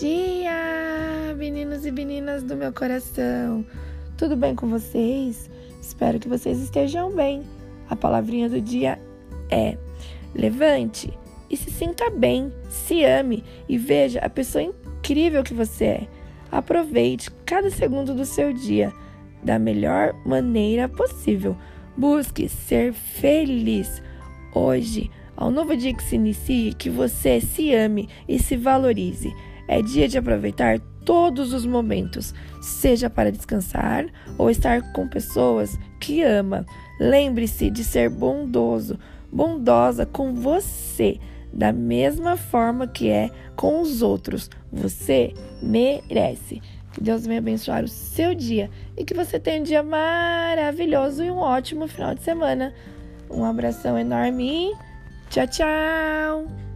dia, meninos e meninas do meu coração. Tudo bem com vocês? Espero que vocês estejam bem. A palavrinha do dia é: levante e se sinta bem, se ame e veja a pessoa incrível que você é. Aproveite cada segundo do seu dia da melhor maneira possível. Busque ser feliz hoje, ao novo dia que se inicie, que você se ame e se valorize. É dia de aproveitar todos os momentos, seja para descansar ou estar com pessoas que ama. Lembre-se de ser bondoso, bondosa com você, da mesma forma que é com os outros. Você merece. Que Deus venha abençoar o seu dia e que você tenha um dia maravilhoso e um ótimo final de semana. Um abração enorme tchau, tchau!